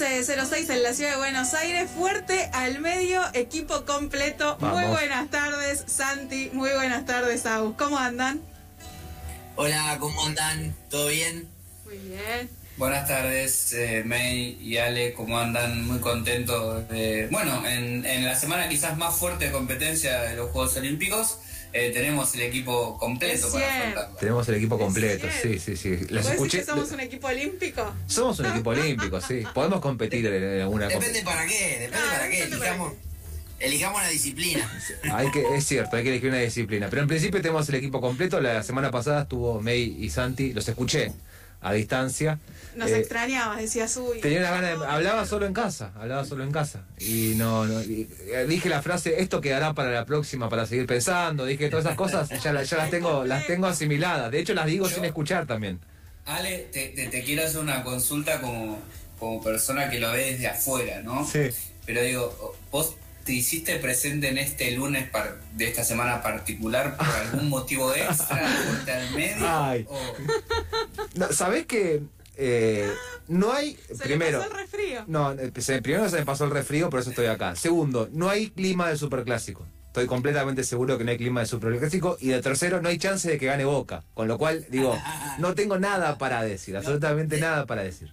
1506 en la ciudad de Buenos Aires. Fuerte al medio, equipo completo. Muy buenas tardes, Santi. Muy buenas tardes, Agus. ¿Cómo andan? Hola, ¿cómo andan? ¿Todo bien? Muy bien. Buenas tardes, eh, May y Ale, ¿cómo andan? Muy contentos de... Bueno, en, en la semana quizás más fuerte de competencia de los Juegos Olímpicos, eh, tenemos el equipo completo para Tenemos el equipo completo, sí, sí, sí. ¿Los escuché, que somos un equipo olímpico? Somos un equipo olímpico, sí. Podemos competir en alguna Depende para qué, depende ah, para qué. Elijamos, elijamos una disciplina. Hay que, es cierto, hay que elegir una disciplina. Pero en principio tenemos el equipo completo. La semana pasada estuvo May y Santi, los escuché a distancia. Nos eh, extrañabas, decías, uy. Tenía una gana de, hablaba solo en casa, hablaba solo en casa. Y no, no eh, dije la frase, esto quedará para la próxima, para seguir pensando. Dije todas esas cosas, ya, ya las tengo, las tengo asimiladas. De hecho, las digo sin escuchar también. Ale, te, te, quiero hacer una consulta como, como persona que lo ve desde afuera, ¿no? Sí. Pero digo, vos te hiciste presente en este lunes de esta semana particular por algún motivo extra, al medio? Ay. ¿Sabés que eh, no hay. Se primero. pasó el resfrío. No, eh, primero se me pasó el resfrío, por eso estoy acá. Segundo, no hay clima de superclásico. Estoy completamente seguro que no hay clima de superclásico. Y de tercero, no hay chance de que gane Boca. Con lo cual, digo, no tengo nada para decir, absolutamente nada para decir.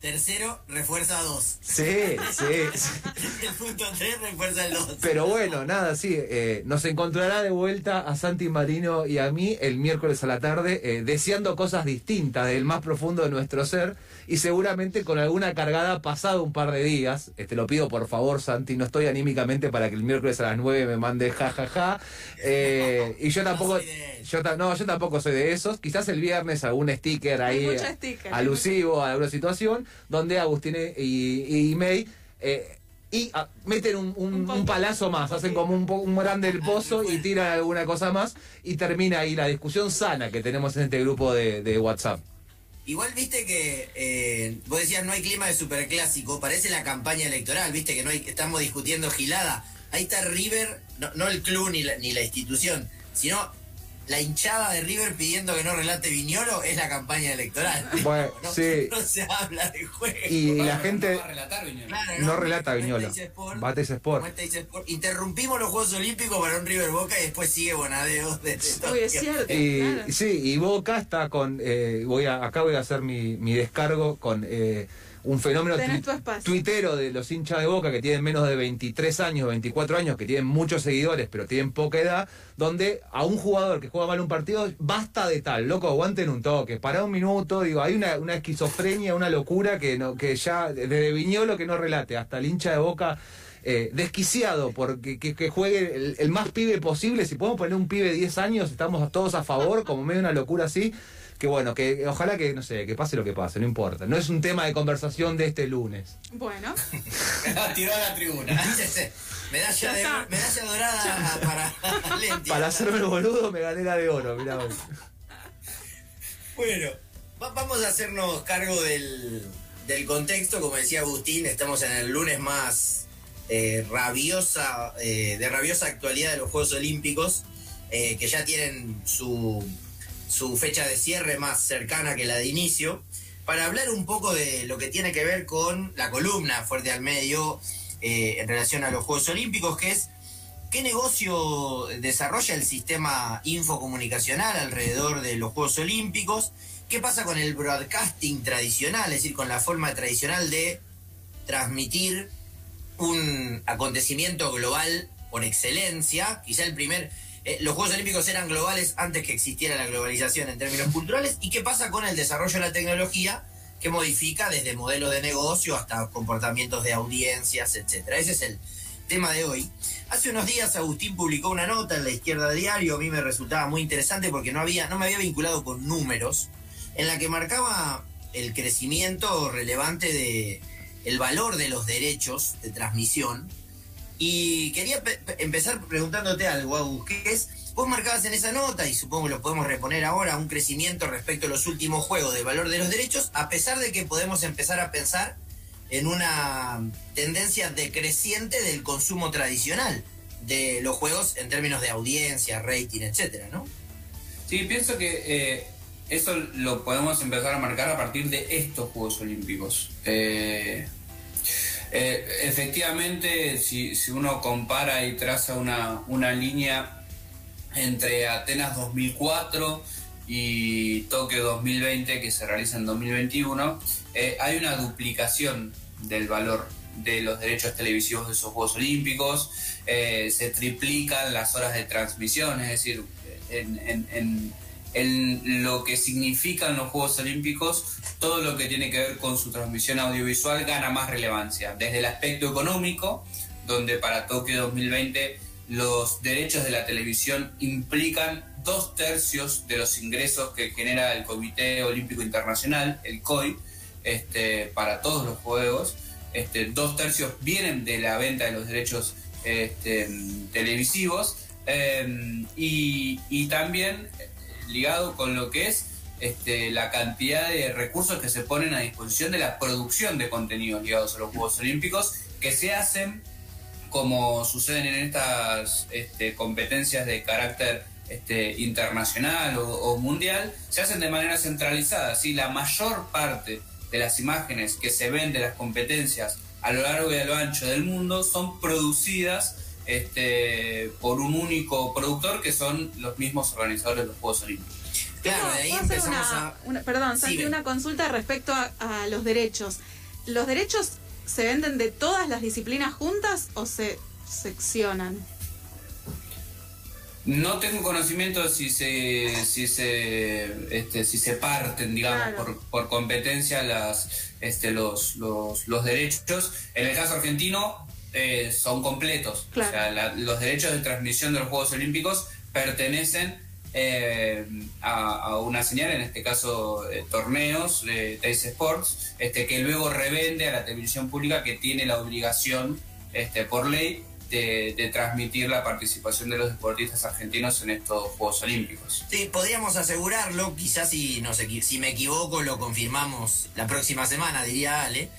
Tercero, refuerza a dos. Sí, sí. el punto tres refuerza el dos. Pero bueno, nada, sí. Eh, nos encontrará de vuelta a Santi Marino y a mí el miércoles a la tarde, eh, deseando cosas distintas del más profundo de nuestro ser y seguramente con alguna cargada pasado un par de días. Te lo pido por favor, Santi, no estoy anímicamente para que el miércoles a las nueve me mande jajaja. Ja, ja. Eh, y yo tampoco. yo, no, yo tampoco soy de esos. Quizás el viernes algún sticker ahí alusivo a alguna situación donde Agustín y, May eh, y ah, meten un, palazo más, hacen como un, un grande el pozo y tiran alguna cosa más y termina ahí la discusión sana que tenemos en este grupo de, WhatsApp. Igual viste que eh, vos decías no hay clima de superclásico, parece la campaña electoral, viste que no hay, estamos discutiendo gilada. Ahí está River, no, el club ni ni la institución, sino la hinchada de River pidiendo que no relate Viñolo es la campaña electoral. Bueno, no, sí. no se habla de juego. Y la gente no, relata Viñolo. Bate Sport. Interrumpimos los Juegos Olímpicos para un River Boca y después sigue Bonadeo. De, es cierto. Y, Sí, y Boca está con. Eh, voy a, acá voy a hacer mi, mi descargo con. Eh, un fenómeno tuitero de los hinchas de boca que tienen menos de 23 años, 24 años, que tienen muchos seguidores, pero tienen poca edad, donde a un jugador que juega mal un partido, basta de tal, loco, aguanten un toque, para un minuto, digo, hay una, esquizofrenia, una locura que, no, que ya, desde Viñolo que no relate, hasta el hincha de boca. Eh, desquiciado porque que, juegue el, el, más pibe posible. Si podemos poner un pibe de 10 años, estamos todos a favor, como medio una locura así que bueno, que ojalá que, no sé, que pase lo que pase, no importa. No es un tema de conversación de este lunes. Bueno. Tiró a la tribuna. medalla, de, medalla dorada para Para hacerme el boludo me gané la de oro, mirá Bueno, vamos a hacernos cargo del, del contexto. Como decía Agustín, estamos en el lunes más eh, rabiosa, eh, de rabiosa actualidad de los Juegos Olímpicos, eh, que ya tienen su su fecha de cierre más cercana que la de inicio, para hablar un poco de lo que tiene que ver con la columna Fuerte al Medio eh, en relación a los Juegos Olímpicos, que es qué negocio desarrolla el sistema infocomunicacional alrededor de los Juegos Olímpicos, qué pasa con el broadcasting tradicional, es decir, con la forma tradicional de transmitir un acontecimiento global por excelencia, quizá el primer eh, los Juegos Olímpicos eran globales antes que existiera la globalización en términos culturales. ¿Y qué pasa con el desarrollo de la tecnología que modifica desde modelos de negocio hasta comportamientos de audiencias, etcétera? Ese es el tema de hoy. Hace unos días Agustín publicó una nota en la izquierda diario, a mí me resultaba muy interesante porque no, había, no me había vinculado con números, en la que marcaba el crecimiento relevante de el valor de los derechos de transmisión. Y quería empezar preguntándote algo, Agus, que es, vos marcabas en esa nota, y supongo que lo podemos reponer ahora, un crecimiento respecto a los últimos juegos del valor de los derechos, a pesar de que podemos empezar a pensar en una tendencia decreciente del consumo tradicional de los juegos en términos de audiencia, rating, etcétera, ¿no? Sí, pienso que eh, eso lo podemos empezar a marcar a partir de estos Juegos Olímpicos. Eh, eh, efectivamente, si, uno compara y traza una, una línea entre Atenas 2004 y Tokio 2020 que se realiza en 2021, hay una duplicación del valor de los derechos televisivos de esos Juegos Olímpicos, se triplican las horas de transmisión, es decir, en, lo que significan los Juegos Olímpicos, todo lo que tiene que ver con su transmisión audiovisual gana más relevancia, desde el aspecto económico, donde para Tokio 2020 los derechos de la televisión implican dos tercios de los ingresos que genera el Comité Olímpico Internacional, el COI, este, para todos los Juegos. Este, dos tercios vienen de la venta de los derechos este, televisivos Em, y, también ligado con lo que es este, la cantidad de recursos que se ponen a disposición de la producción de contenidos ligados a los Juegos Olímpicos, que se hacen como suceden en estas este, competencias de carácter este, internacional o, mundial, se hacen de manera centralizada. ¿sí? La mayor parte de las imágenes que se ven de las competencias a lo largo y a lo ancho del mundo son producidas este, por un único productor que son los mismos organizadores de los Juegos Olímpicos. Claro, de ahí empezamos una, Perdón, Santi, una consulta respecto a, los derechos. ¿Los derechos se venden de todas las disciplinas juntas o se seccionan? No tengo conocimiento si se si se este, si se parten, digamos, por, por, competencia las este, los, los, los derechos. En el caso argentino eh, son completos. O sea, los derechos de transmisión de los Juegos Olímpicos pertenecen eh, a, una señal, en este caso eh, torneos de Teis Sports, este, que luego revende a la televisión pública que tiene la obligación este, por ley de, transmitir la participación de los deportistas argentinos en estos Juegos Olímpicos. Sí, podríamos asegurarlo, quizás si, no sé, si me equivoco lo confirmamos la próxima semana, diría Ale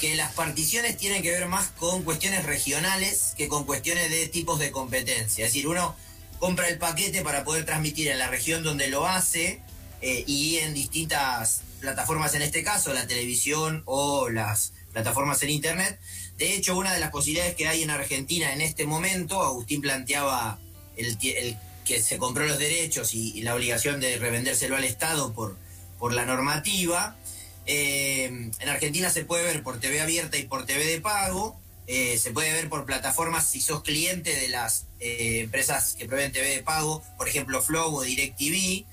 que las particiones tienen que ver más con cuestiones regionales que con cuestiones de tipos de competencia. Es decir, uno compra el paquete para poder transmitir en la región donde lo hace eh, y en distintas plataformas, en este caso la televisión o las plataformas en Internet. De hecho, una de las posibilidades que hay en Argentina en este momento, Agustín planteaba el, que se compró los derechos y, la obligación de revendérselo al Estado por, por la normativa. Eh, en Argentina se puede ver por TV abierta y por TV de pago. Eh, se puede ver por plataformas si sos cliente de las eh, empresas que proveen TV de pago, por ejemplo Flow o DirecTV.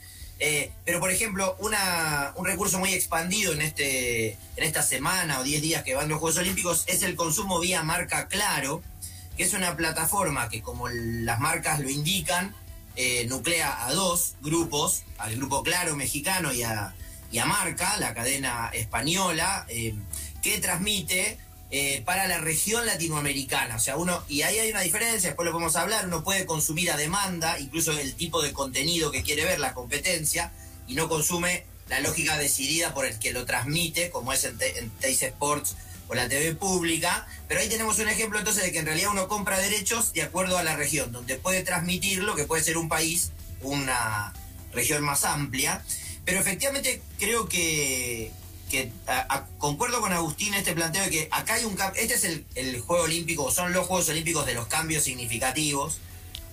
pero por ejemplo, un recurso muy expandido en, este, en esta semana o 10 días que van los Juegos Olímpicos es el consumo vía marca Claro, que es una plataforma que como las marcas lo indican, nuclea a dos grupos, al grupo Claro mexicano y a y a Marca, la cadena española, eh, que transmite eh, para la región latinoamericana. O sea, uno, y ahí hay una diferencia, después lo podemos hablar, uno puede consumir a demanda, incluso el tipo de contenido que quiere ver, la competencia, y no consume la lógica decidida por el que lo transmite, como es en, Teis Sports o la TV pública. Pero ahí tenemos un ejemplo entonces de que en realidad uno compra derechos de acuerdo a la región, donde puede transmitirlo, que puede ser un país, una región más amplia. Pero efectivamente creo que, concuerdo con Agustín este planteo de que acá hay un este es el, Juego Olímpico, son los Juegos Olímpicos de los cambios significativos.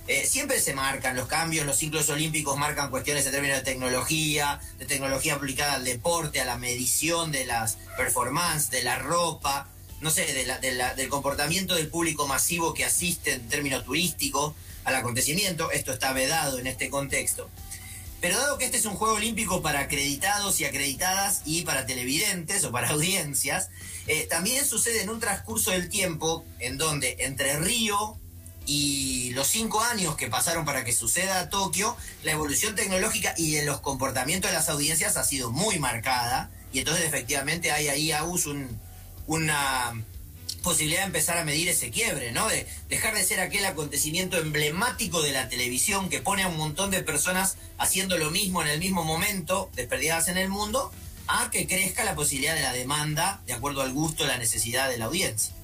Eh, siempre se marcan los cambios, los ciclos olímpicos marcan cuestiones en términos de tecnología, de tecnología aplicada al deporte, a la medición de las performances, de la ropa, no sé, del comportamiento del público masivo que asiste en términos turísticos al acontecimiento. Esto está vedado en este contexto. Pero dado que este es un juego olímpico para acreditados y acreditadas y para televidentes o para audiencias, eh, también sucede en un transcurso del tiempo en donde entre Río y los cinco años que pasaron para que suceda Tokio, la evolución tecnológica y de los comportamientos de las audiencias ha sido muy marcada. Y entonces efectivamente hay ahí, Agus, un, una posibilidad de empezar a medir ese quiebre, ¿no? De dejar de ser aquel acontecimiento emblemático de la televisión que pone a un montón de personas haciendo lo mismo en el mismo momento, desperdigadas en el mundo, a que crezca la posibilidad de la demanda de acuerdo al gusto, la necesidad de la audiencia.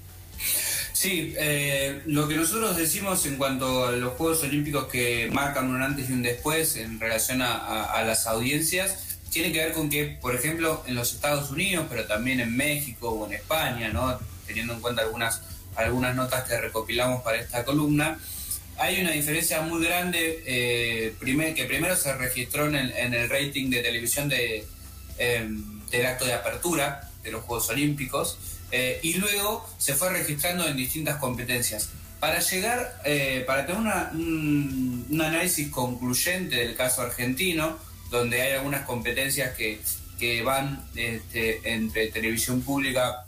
Sí, eh, lo que nosotros decimos en cuanto a los Juegos Olímpicos que marcan un antes y un después en relación a, las audiencias, tiene que ver con que, por ejemplo, en los Estados Unidos, pero también en México o en España, ¿no? Teniendo en cuenta algunas, algunas notas que recopilamos para esta columna, hay una diferencia muy grande eh, que primero se registró en el, rating de televisión em, del acto de apertura de los Juegos Olímpicos, eh, y luego se fue registrando en distintas competencias. Para llegar, eh, para tener un, análisis concluyente del caso argentino, donde hay algunas competencias que, que van este, entre televisión pública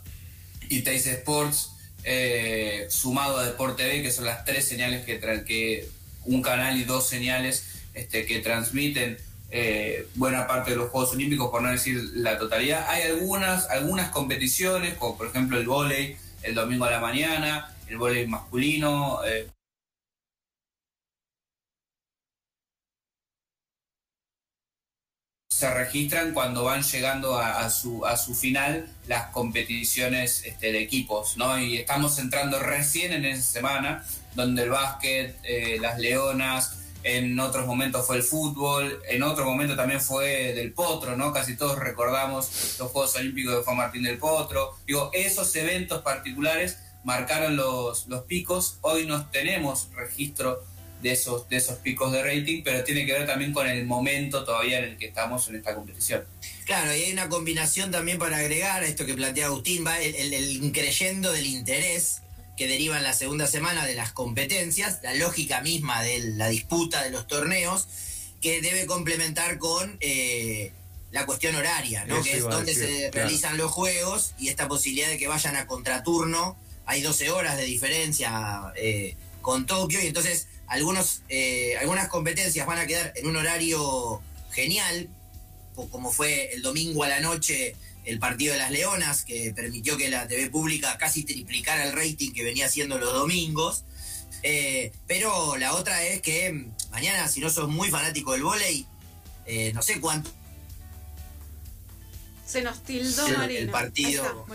y Teis Sports, eh, sumado a Deporte TV, que son las tres señales que, que un canal y dos señales este, que transmiten eh, buena parte de los Juegos Olímpicos, por no decir la totalidad. Hay algunas, algunas competiciones, como por ejemplo el vóley el domingo a la mañana, el vóley masculino. Eh, se registran cuando van llegando a, su, a su final las competiciones este, de equipos, ¿no? Y estamos entrando recién en esa semana, donde el básquet, eh, las leonas, en otros momentos fue el fútbol, en otro momento también fue del Potro, ¿no? Casi todos recordamos los Juegos Olímpicos de Juan Martín del Potro. Digo, esos eventos particulares marcaron los, los picos. Hoy no tenemos registro de esos, de esos picos de rating, pero tiene que ver también con el momento todavía en el que estamos en esta competición. Claro, y hay una combinación también para agregar a esto que plantea Agustín, va el, el, el increyendo del interés que deriva en la segunda semana de las competencias, la lógica misma de la disputa de los torneos, que debe complementar con eh, la cuestión horaria, ¿no? que es donde se realizan los juegos y esta posibilidad de que vayan a contraturno. Hay 12 horas de diferencia eh, con Tokio y entonces algunos, eh, algunas competencias van a quedar en un horario genial, como fue el domingo a la noche el partido de las Leonas, que permitió que la TV pública casi triplicara el rating que venía haciendo los domingos. Eh, pero la otra es que mañana, si no sos muy fanático del volei, eh, no sé cuánto. Se nos tildó El partido.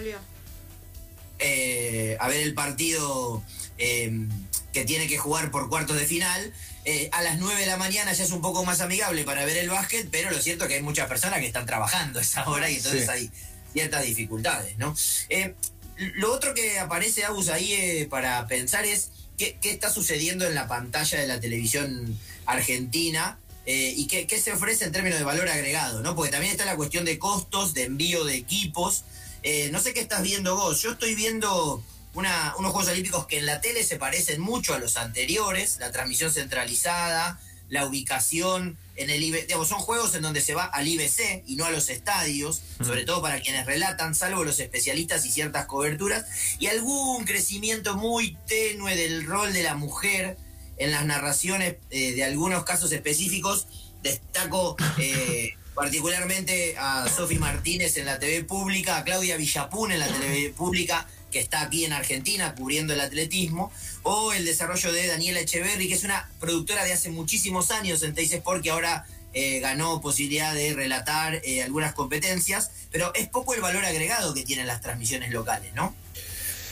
Eh, a ver el partido que tiene que jugar por cuartos de final. a las 9 de la mañana ya es un poco más amigable para ver el básquet, pero lo cierto es que hay muchas personas que están trabajando a esa hora y entonces hay ciertas dificultades, ¿no? Eh, lo otro que aparece, Agus, ahí eh, para pensar es qué, está sucediendo en la pantalla de la televisión argentina eh, y qué, se ofrece en términos de valor agregado, ¿no? Porque también está la cuestión de costos, de envío de equipos. no sé qué estás viendo vos. Yo estoy viendo una, unos Juegos Olímpicos que en la tele se parecen mucho a los anteriores, la transmisión centralizada, la ubicación en el IBC, son juegos en donde se va al IBC y no a los estadios, sobre todo para quienes relatan, salvo los especialistas y ciertas coberturas, y algún crecimiento muy tenue del rol de la mujer en las narraciones eh, de algunos casos específicos. Destaco eh, particularmente a Sofi Martínez en la TV pública, a Claudia Villapun en la TV pública, que está aquí en Argentina cubriendo el atletismo, o el desarrollo de Daniela Echeverry, que es una productora de hace muchísimos años en Teis Sport, que ahora eh, ganó posibilidad de relatar eh, algunas competencias, pero es poco el valor agregado que tienen las transmisiones locales, ¿no?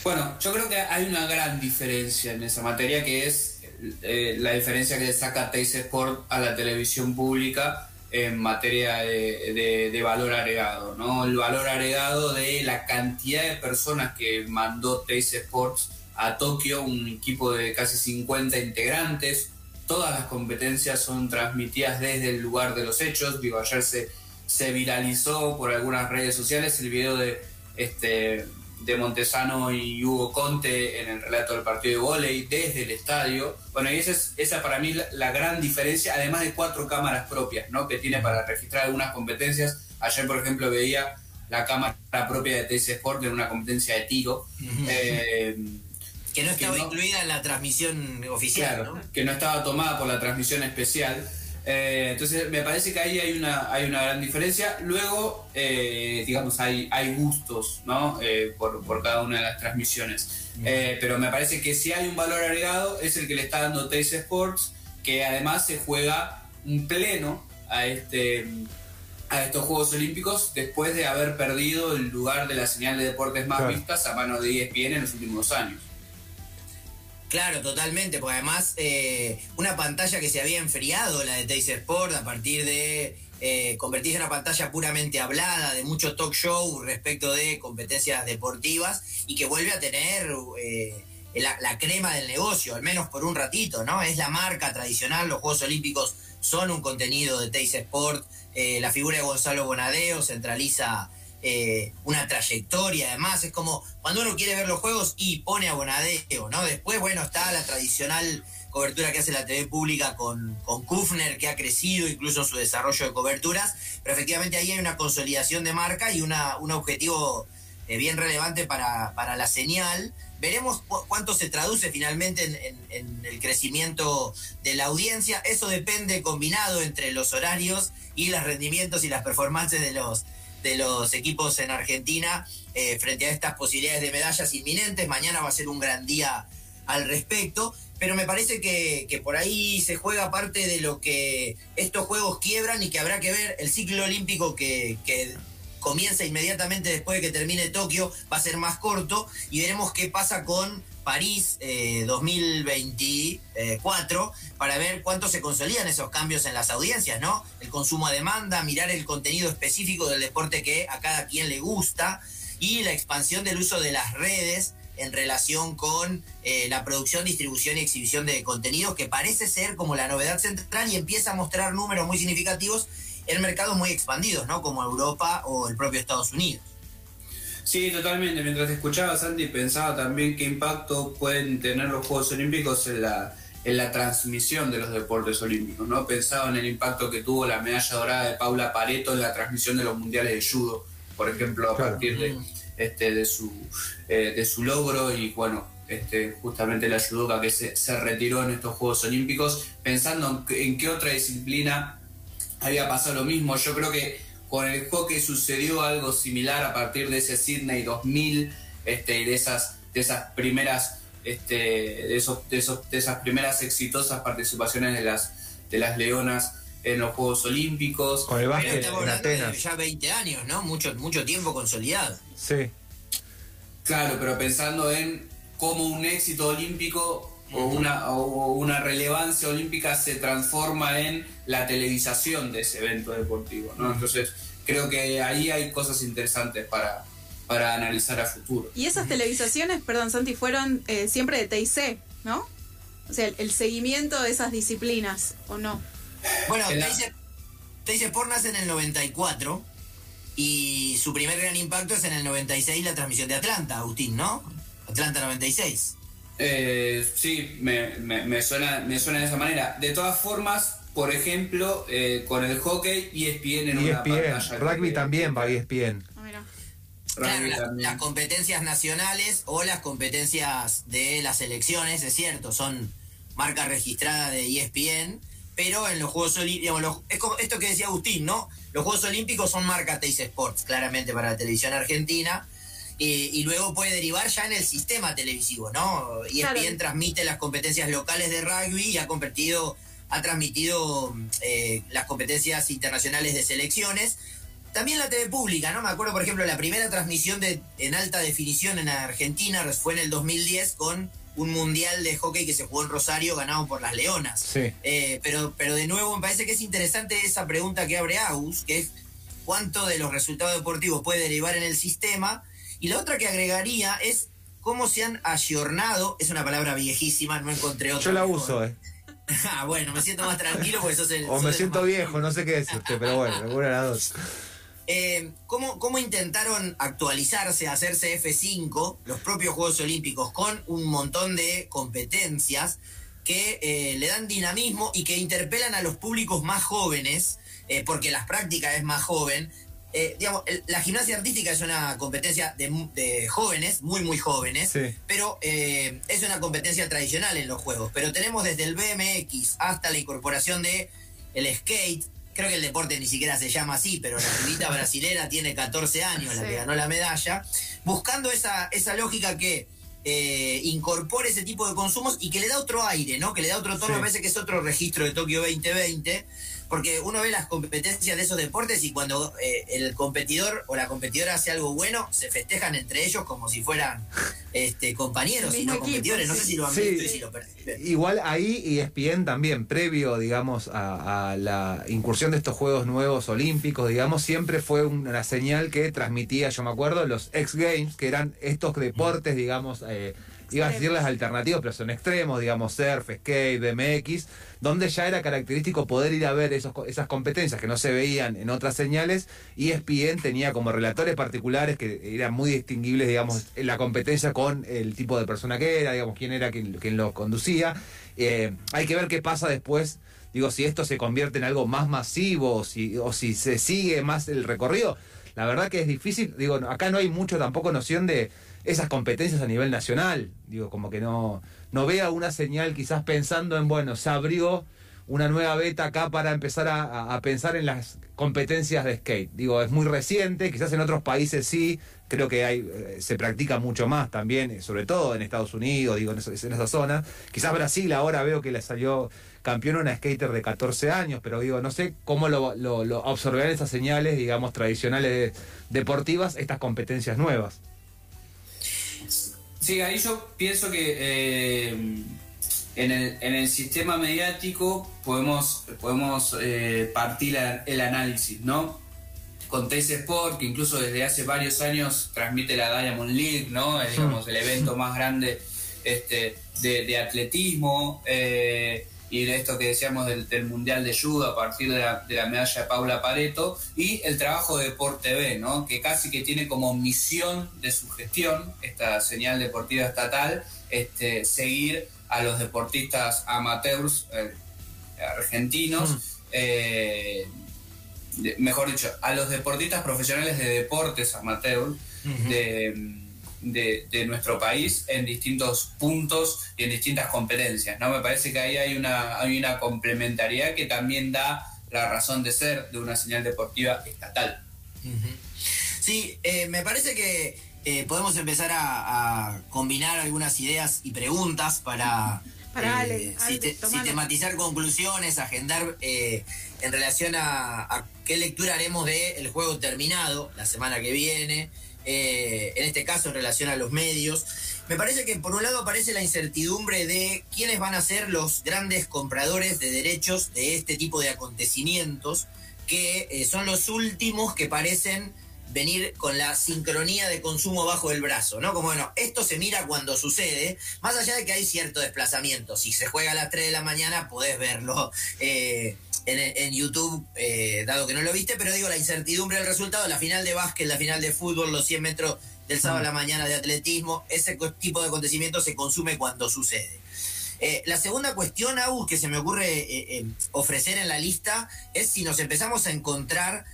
Bueno, yo creo que hay una gran diferencia en esa materia, que es eh, la diferencia que saca Teis Sport a la televisión pública en materia de, valor agregado, ¿no? El valor agregado de la cantidad de personas que mandó Teis Sports a Tokio, un equipo de casi 50 integrantes. Todas las competencias son transmitidas desde el lugar de los hechos. Digo, ayer se, se viralizó por algunas redes sociales el video de este de Montesano y Hugo Conte en el relato del partido de volei desde el estadio. Bueno, y esa es esa para mí la, gran diferencia, además de cuatro cámaras propias, ¿no? Que tiene para registrar algunas competencias. Ayer, por ejemplo, veía la cámara propia de TS Sport en una competencia de tiro. Eh, que no estaba incluida en la transmisión oficial, que no estaba tomada por la transmisión especial. Eh, entonces me parece que ahí hay una, hay una gran diferencia. Luego, eh, digamos, hay, hay gustos ¿no? Eh, por, por, cada una de las transmisiones. pero me parece que si hay un valor agregado es el que le está dando Taste Sports, que además se juega un pleno a este a estos Juegos Olímpicos después de haber perdido el lugar de la señal de deportes más vistas a mano de ESPN en los últimos años. Claro, totalmente, porque además eh, una pantalla que se había enfriado, la de Teis Sport, a partir de eh, convertirse en una pantalla puramente hablada, de mucho talk show respecto de competencias deportivas y que vuelve a tener eh, la, crema del negocio, al menos por un ratito, ¿no? Es la marca tradicional, los Juegos Olímpicos son un contenido de Teis Sport, la figura de Gonzalo Bonadeo centraliza eh, una trayectoria, además, es como cuando uno quiere ver los juegos y pone a Bonadeo, ¿no? Después, bueno, está la tradicional cobertura que hace la TV pública con, con Kufner, que ha crecido incluso su desarrollo de coberturas, pero efectivamente ahí hay una consolidación de marca y una, un objetivo eh, bien relevante para, para, la señal. Veremos cuánto se traduce finalmente en, en, el crecimiento de la audiencia. Eso depende combinado entre los horarios y los rendimientos y las performances de los, de los equipos en Argentina eh, frente a estas posibilidades de medallas inminentes. Mañana va a ser un gran día al respecto, pero me parece que, por ahí se juega parte de lo que estos juegos quiebran y que habrá que ver el ciclo olímpico que, que comienza inmediatamente después de que termine Tokio, va a ser más corto y veremos qué pasa con París 2024 eh, para ver cuánto se consolidan esos cambios en las audiencias, ¿no? El consumo a demanda, mirar el contenido específico del deporte que a cada quien le gusta y la expansión del uso de las redes en relación con eh, la producción, distribución y exhibición de contenidos, que parece ser como la novedad central y empieza a mostrar números muy significativos en mercados muy expandidos, ¿no? Como Europa o el propio Estados Unidos. Sí, totalmente. Mientras te escuchaba, Santi, pensaba también qué impacto pueden tener los Juegos Olímpicos en la, en la transmisión de los deportes olímpicos, ¿no? Pensaba en el impacto que tuvo la medalla dorada de Paula Pareto en la transmisión de los mundiales de judo, por ejemplo, a partir de, este, de, su, eh, de su logro y bueno, este, justamente la judoka que se, se, retiró en estos Juegos Olímpicos, pensando en, en qué otra disciplina había pasado lo mismo. Yo creo que con el hockey sucedió algo similar a partir de ese Sydney 2000, este, de esas, de esas primeras, este, de, esos, de, esos, de esas primeras exitosas participaciones de las, de las leonas en los Juegos Olímpicos. Con el básquet en Atenas. ya 20 años, ¿no? Mucho, mucho tiempo consolidado. Sí. Claro, pero pensando en cómo un éxito olímpico o una, o una relevancia olímpica se transforma en la televisación de ese evento deportivo, ¿no? Entonces, creo que ahí hay cosas interesantes para, para analizar a futuro. Y esas televisaciones, perdón, Santi, fueron eh, siempre de TIC, ¿no? O sea, el, seguimiento de esas disciplinas, ¿o no? Bueno, TIC Sport nace en el 94 y su primer gran impacto es en el 96 la transmisión de Atlanta, Agustín, ¿no? Atlanta 96. Eh, sí, me, me, suena, me suena de esa manera. De todas formas, por ejemplo, eh, con el hockey, ESPN en una pantalla. Rugby también va ESPN. Claro, las competencias nacionales o las competencias de las elecciones, es cierto, son marca registrada de ESPN, pero en los Juegos Olímpicos, esto que decía Agustín, ¿no? Los Juegos Olímpicos son marca Teis Sports, claramente para la televisión argentina, y luego puede derivar ya en el sistema televisivo, ¿no? ESPN transmite las competencias locales de rugby y ha convertido ha transmitido eh, las competencias internacionales de selecciones. También la TV pública, ¿no? Me acuerdo, por ejemplo, la primera transmisión de, en alta definición en Argentina fue en el 2010 con un mundial de hockey que se jugó en Rosario ganado por las Leonas. Sí. Eh, pero, pero de nuevo me parece que es interesante esa pregunta que abre Agus, que es cuánto de los resultados deportivos puede derivar en el sistema. Y la otra que agregaría es cómo se han ayornado, es una palabra viejísima, no encontré otra. Yo la uso, eh. Ah, bueno, me siento más tranquilo porque sos el. O me siento viejo, no sé qué es usted, pero bueno, alguna de las dos. Eh, ¿cómo, ¿Cómo intentaron actualizarse, hacerse F5, los propios Juegos Olímpicos, con un montón de competencias que eh, le dan dinamismo y que interpelan a los públicos más jóvenes, eh, porque las prácticas es más joven, eh, digamos, la gimnasia artística es una competencia de, jóvenes, muy, muy jóvenes, pero eh, es una competencia tradicional en los juegos. Pero tenemos desde el BMX hasta la incorporación de el skate, creo que el deporte ni siquiera se llama así, pero la pibita brasilera tiene 14 años, la que ganó la medalla, buscando esa, esa lógica que eh, incorpore ese tipo de consumos y que le da otro aire, ¿no? Que le da otro tono, a veces que es otro registro de Tokio 2020 porque uno ve las competencias de esos deportes y cuando eh, el competidor o la competidora hace algo bueno, se festejan entre ellos como si fueran este, compañeros y no competidores. No sé si lo han visto y si lo perciben. Igual ahí y ESPN también, previo, digamos, a, la incursión de estos Juegos Nuevos Olímpicos, digamos, siempre fue una señal que transmitía, yo me acuerdo, los X Games, que eran estos deportes, digamos, eh, iba a decir las alternativas, pero son extremos, digamos, surf, skate, BMX, donde ya era característico poder ir a ver esos, esas competencias que no se veían en otras señales, y ESPN tenía como relatores particulares que eran muy distinguibles, digamos, en la competencia con el tipo de persona que era, digamos, quién era quien, quien lo conducía. Eh, hay que ver qué pasa después. Digo, si esto se convierte en algo más masivo o si, o si se sigue más el recorrido, la verdad que es difícil, digo, acá no hay mucho tampoco noción de, esas competencias a nivel nacional. Digo, como que no, no vea una señal quizás pensando en, bueno, se abrió una nueva beta acá para empezar a, pensar en las competencias de skate. Digo, es muy reciente, quizás en otros países sí, creo que hay, eh, se practica mucho más también, eh, sobre todo en Estados Unidos, digo, en, esa zona. Quizás Brasil ahora veo que le salió campeón una skater de 14 años, pero digo, no sé cómo lo, lo, lo absorberán esas señales, digamos, tradicionales deportivas, estas competencias nuevas. Sí, ahí yo pienso que eh, en, el, sistema mediático podemos, podemos partir el análisis, ¿no? Con TS Sport, que incluso desde hace varios años transmite la Diamond League, ¿no? Es, digamos, el evento más grande este, de, de atletismo. Eh, y de esto que decíamos del, Mundial de Judo a partir de la, medalla de Paula Pareto, y el trabajo de Deporte TV, ¿no? que casi que tiene como misión de su gestión, esta señal deportiva estatal, este, seguir a los deportistas amateurs eh, argentinos, mm. eh, mejor dicho, a los deportistas profesionales de deportes amateurs, de de, nuestro país en distintos puntos y en distintas competencias. ¿no? Me parece que ahí hay una, hay una complementariedad que también da la razón de ser de una señal deportiva estatal. Sí, eh, me parece que eh, podemos empezar a, combinar algunas ideas y preguntas para, eh, sistematizar conclusiones, agendar en relación a, qué lectura haremos de el juego terminado la semana que viene. Eh, en este caso en relación a los medios. Me parece que por un lado aparece la incertidumbre de quiénes van a ser los grandes compradores de derechos de este tipo de acontecimientos, que eh, son los últimos que parecen venir con la sincronía de consumo bajo el brazo, ¿no? Como bueno, esto se mira cuando sucede, más allá de que hay cierto desplazamiento. Si se juega a las 3 de la mañana, podés verlo eh, en, YouTube, eh, dado que no lo viste, pero digo, la incertidumbre del resultado, la final de básquet, la final de fútbol, los 100 metros del sábado a la mañana de atletismo, ese tipo de acontecimiento se consume cuando sucede. Eh, la segunda cuestión, Agus, que se me ocurre eh, ofrecer en la lista es si nos empezamos a encontrar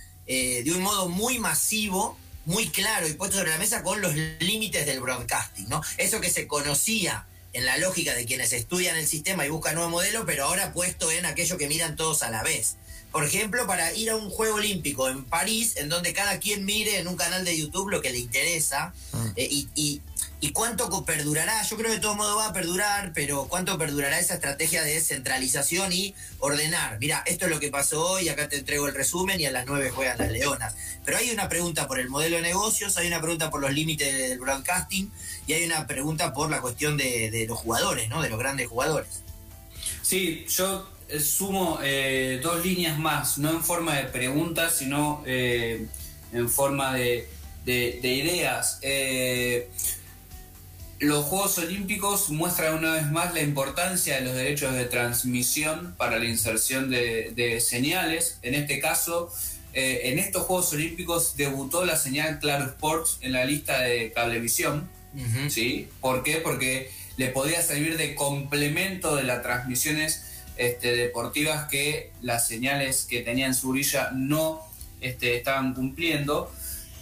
de un modo muy masivo, muy claro y puesto sobre la mesa con los límites del broadcasting, ¿no? Eso que se conocía en la lógica de quienes estudian el sistema y buscan nuevo modelo, pero ahora puesto en aquello que miran todos a la vez. Por ejemplo, para ir a un Juego Olímpico en París, en donde cada quien mire en un canal de YouTube lo que le interesa, ah. eh, y, ¿Y cuánto perdurará? Yo creo que de todo modo va a perdurar, pero ¿cuánto perdurará esa estrategia de centralización y ordenar? Mira, esto es lo que pasó hoy, acá te entrego el resumen y a las nueve juegan las leonas. Pero hay una pregunta por el modelo de negocios, hay una pregunta por los límites del broadcasting y hay una pregunta por la cuestión de, los jugadores, ¿no? De los grandes jugadores. Sí, yo sumo eh, dos líneas más, no en forma de preguntas, sino eh, en forma de, de ideas los Juegos Olímpicos muestran una vez más la importancia de los derechos de transmisión para la inserción de, señales. En este caso, eh, en estos Juegos Olímpicos debutó la señal Claro Sports en la lista de cablevisión. ¿sí? ¿Por qué? Porque le podía servir de complemento de las transmisiones este, deportivas que las señales que tenían su orilla no este, estaban cumpliendo.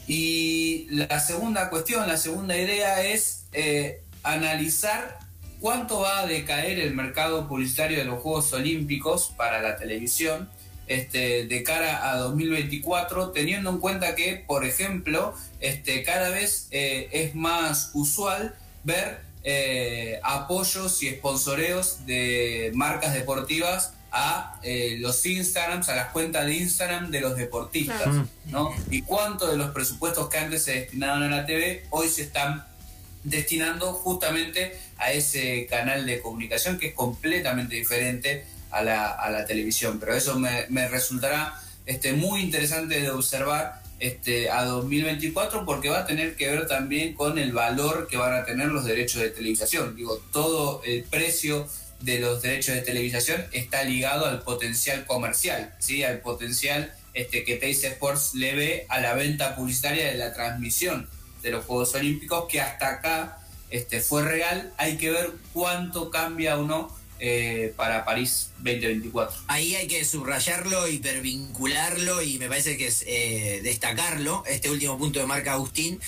Y la segunda cuestión, la segunda idea es eh, analizar cuánto va a decaer el mercado publicitario de los Juegos Olímpicos para la televisión este, de cara a 2024, teniendo en cuenta que, por ejemplo, este, cada vez eh, es más usual ver eh, apoyos y sponsoreos de marcas deportivas a eh, los Instagrams, a las cuentas de Instagram de los deportistas, ¿no? Y cuánto de los presupuestos que antes se destinaban a la TV hoy se están destinando justamente a ese canal de comunicación que es completamente diferente a la, a la televisión. Pero eso me, me resultará este, muy interesante de observar este, a 2024 porque va a tener que ver también con el valor que van a tener los derechos de televisación. Digo, todo el precio de los derechos de televisación está ligado al potencial comercial, ¿sí? al potencial este, que Teis Sports le ve a la venta publicitaria de la transmisión de los Juegos Olímpicos, que hasta acá este, fue real. Hay que ver cuánto cambia o no eh, para París 2024. Ahí hay que subrayarlo, hipervincularlo y me parece que es eh, destacarlo, este último punto de marca Agustín,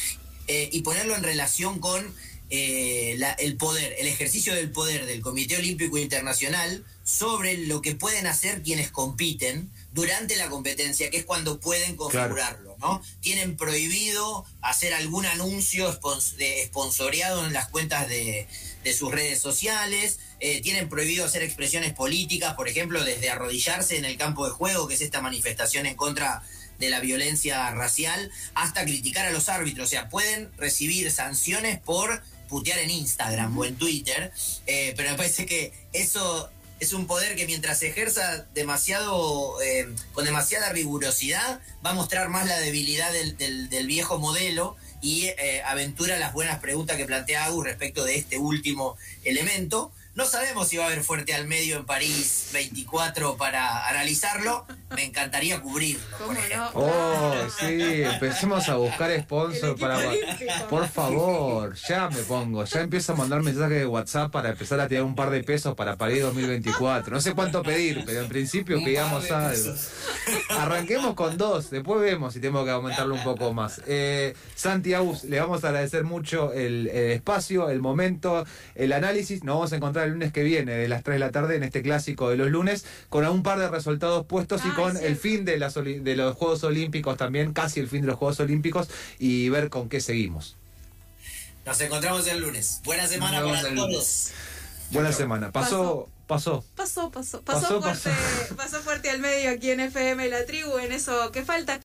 eh, y ponerlo en relación con el poder, el ejercicio del poder del Comité Olímpico Internacional sobre lo que pueden hacer quienes compiten durante la competencia, que es cuando pueden configurarlo, ¿no? Tienen prohibido hacer algún anuncio esponsoreado en las cuentas de, de sus redes sociales, eh, tienen prohibido hacer expresiones políticas, por ejemplo, desde arrodillarse en el campo de juego, que es esta manifestación en contra de la violencia racial, hasta criticar a los árbitros. O sea, pueden recibir sanciones por putear en Instagram o en Twitter, eh, pero me parece que eso es un poder que mientras se ejerza demasiado, eh, con demasiada rigurosidad, va a mostrar más la debilidad del, del viejo modelo y aventura las buenas preguntas que plantea Agus respecto de este último elemento. No sabemos si va a haber fuerte al medio en París 24 para analizarlo. Me encantaría cubrirlo, por ejemplo. Oh, sí, empecemos a buscar sponsor para. Por favor, ya me pongo. Ya empiezo a mandar mensajes de WhatsApp para empezar a tirar un par de pesos para París 2024. No sé cuánto pedir, pero en principio pidamos algo. Arranquemos con dos, después vemos si tengo que aumentarlo un poco más. Eh, Santi le vamos a agradecer mucho el, el espacio, el momento, el análisis. Nos vamos a encontrar el lunes que viene, de las 3 de la tarde, en este clásico de los lunes, con un par de resultados puestos y con el fin de, las, de los Juegos Olímpicos también, casi el fin de los Juegos Olímpicos, y ver con qué seguimos. Nos encontramos el lunes. Buena semana para todos. Buena semana. Pasó. Pasó. Pasó, pasó. Pasó, fuerte, pasó fuerte al medio aquí en FM La Tribu, en eso que falta.